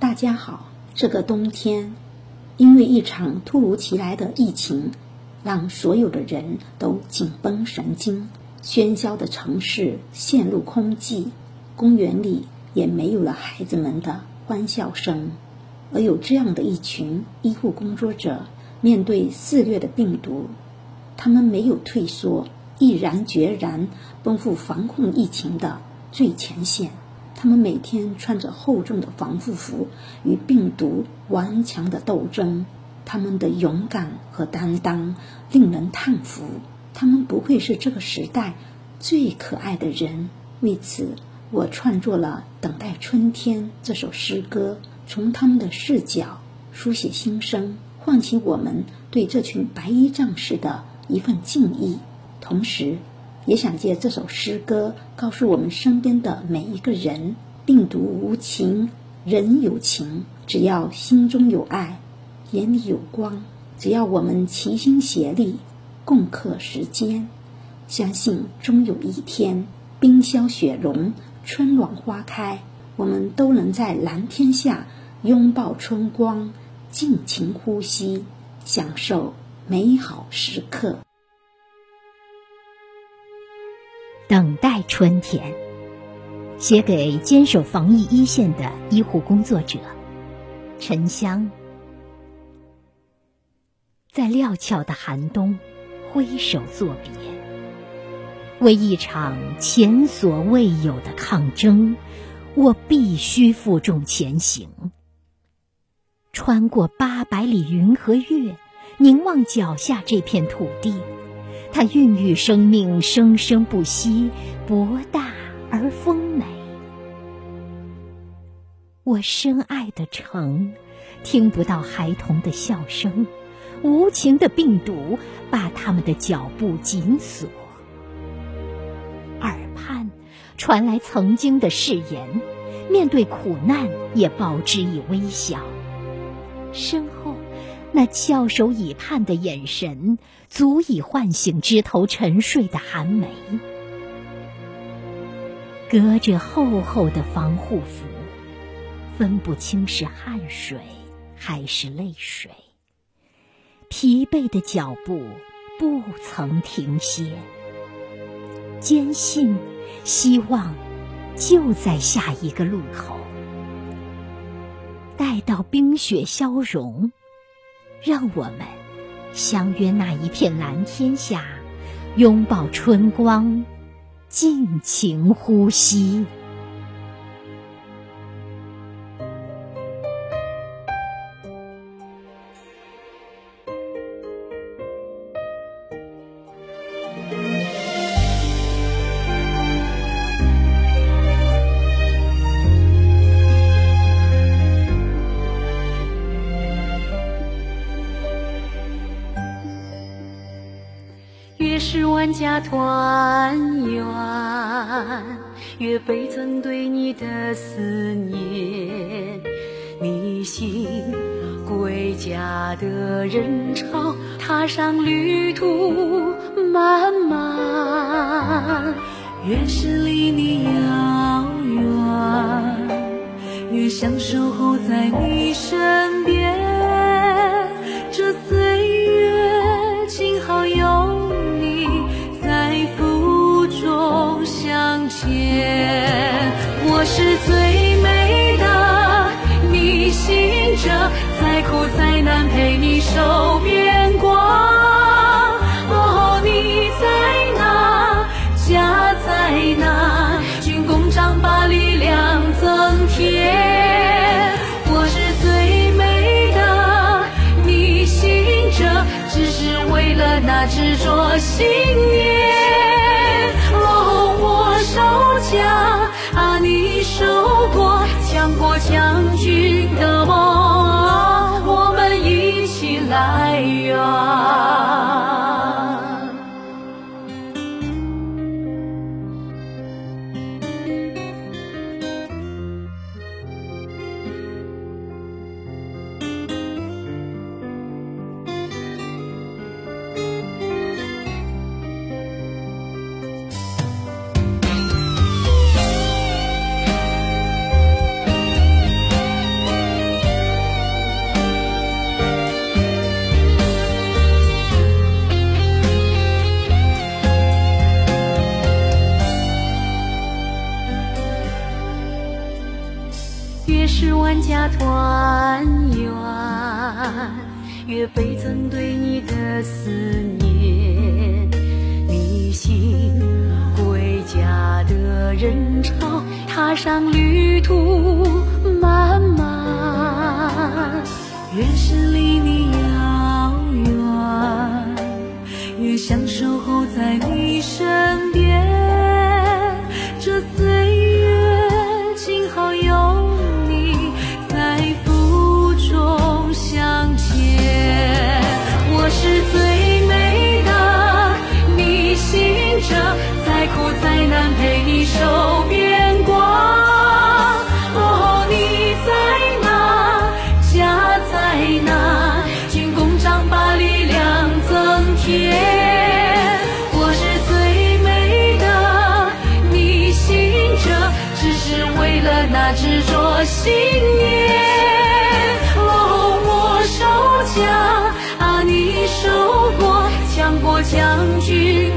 大家好，这个冬天，因为一场突如其来的疫情，让所有的人都紧绷神经，喧嚣的城市陷入空寂，公园里也没有了孩子们的欢笑声。而有这样的一群医护工作者，面对肆虐的病毒，他们没有退缩，毅然决然奔赴防控疫情的最前线。他们每天穿着厚重的防护服，与病毒顽强的斗争。他们的勇敢和担当令人叹服。他们不愧是这个时代最可爱的人。为此，我创作了《等待春天》这首诗歌，从他们的视角书写心声，唤起我们对这群白衣战士的一份敬意，同时。也想借这首诗歌告诉我们身边的每一个人：病毒无情，人有情。只要心中有爱，眼里有光，只要我们齐心协力，共克时艰，相信终有一天，冰消雪融，春暖花开，我们都能在蓝天下拥抱春光，尽情呼吸，享受美好时刻。等待春天，写给坚守防疫一线的医护工作者沉香。在料峭的寒冬，挥手作别，为一场前所未有的抗争，我必须负重前行。穿过八百里云和月，凝望脚下这片土地。它孕育生命，生生不息，博大而丰美。我深爱的城，听不到孩童的笑声，无情的病毒把他们的脚步紧锁。耳畔传来曾经的誓言，面对苦难也报之以微笑。身后。那翘首以盼的眼神，足以唤醒枝头沉睡的寒梅。隔着厚厚的防护服，分不清是汗水还是泪水。疲惫的脚步不曾停歇，坚信希望就在下一个路口。待到冰雪消融。让我们相约那一片蓝天下，拥抱春光，尽情呼吸。越是万家团圆，越倍增对你的思念。你行归家的人潮，踏上旅途漫漫。越是离你遥远，越想守候在你身边。再难陪你守边关。哦，你在哪？家在哪？军功章把力量增添。我是最美的逆行者，只是为了那执着信念。哦，我守家啊，你守国，强国将军是万家团圆，越倍增对你的思念。逆行归家的人潮，踏上旅途漫漫。越是离你遥远，越想守候在你身边。苦再难陪你受变光。哦，你在哪？家在哪？军功章把力量增添。我是最美的，逆行者，只是为了那执着信念。哦，我守家啊，你守国，强国将军